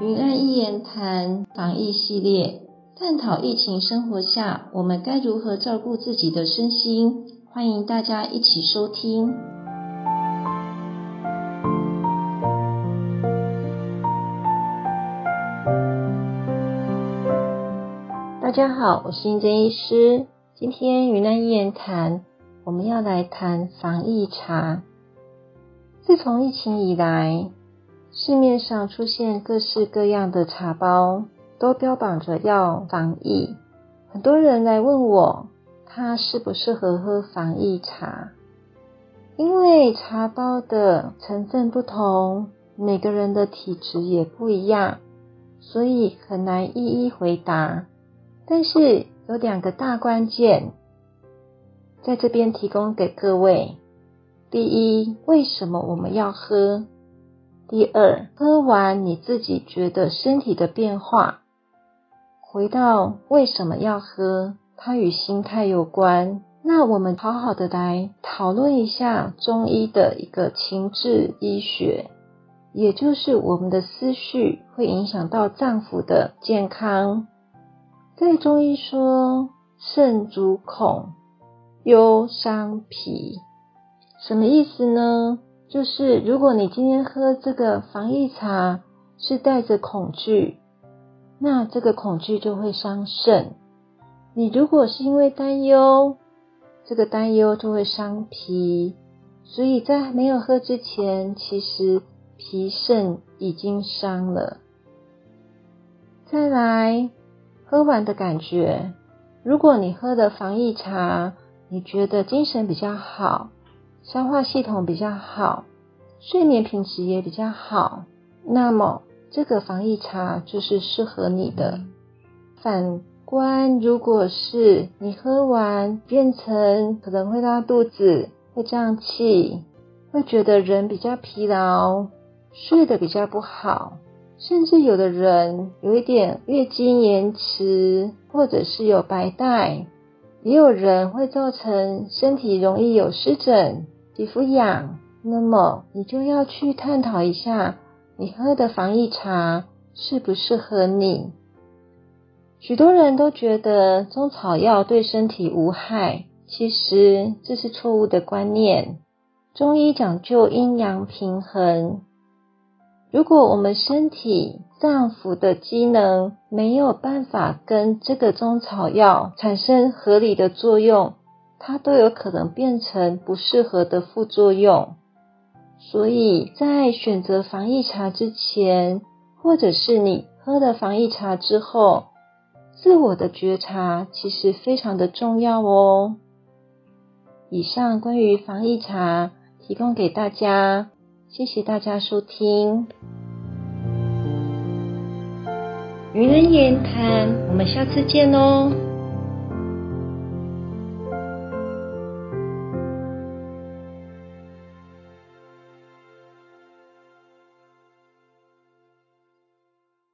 云安一言谈防疫系列，探讨疫情生活下我们该如何照顾自己的身心，欢迎大家一起收听。大家好，我是英珍医师，今天云南一言谈，我们要来谈防疫茶。自从疫情以来，市面上出现各式各样的茶包，都标榜着要防疫。很多人来问我，它适不适合喝防疫茶？因为茶包的成分不同，每个人的体质也不一样，所以很难一一回答。但是有两个大关键，在这边提供给各位。第一，为什么我们要喝？第二，喝完你自己觉得身体的变化，回到为什么要喝，它与心态有关。那我们好好的来讨论一下中医的一个情志医学，也就是我们的思绪会影响到脏腑的健康。在中医说，肾主恐，忧伤脾，什么意思呢？就是如果你今天喝这个防疫茶是带着恐惧，那这个恐惧就会伤肾。你如果是因为担忧，这个担忧就会伤脾。所以在没有喝之前，其实脾肾已经伤了。再来喝完的感觉，如果你喝的防疫茶，你觉得精神比较好。消化系统比较好，睡眠品质也比较好，那么这个防疫茶就是适合你的。反观，如果是你喝完变成可能会拉肚子、会胀气、会觉得人比较疲劳、睡得比较不好，甚至有的人有一点月经延迟，或者是有白带，也有人会造成身体容易有湿疹。皮肤痒，那么你就要去探讨一下，你喝的防疫茶适不适合你。许多人都觉得中草药对身体无害，其实这是错误的观念。中医讲究阴阳平衡，如果我们身体脏腑的机能没有办法跟这个中草药产生合理的作用。它都有可能变成不适合的副作用，所以在选择防疫茶之前，或者是你喝了防疫茶之后，自我的觉察其实非常的重要哦。以上关于防疫茶提供给大家，谢谢大家收听。愚人言谈，我们下次见哦。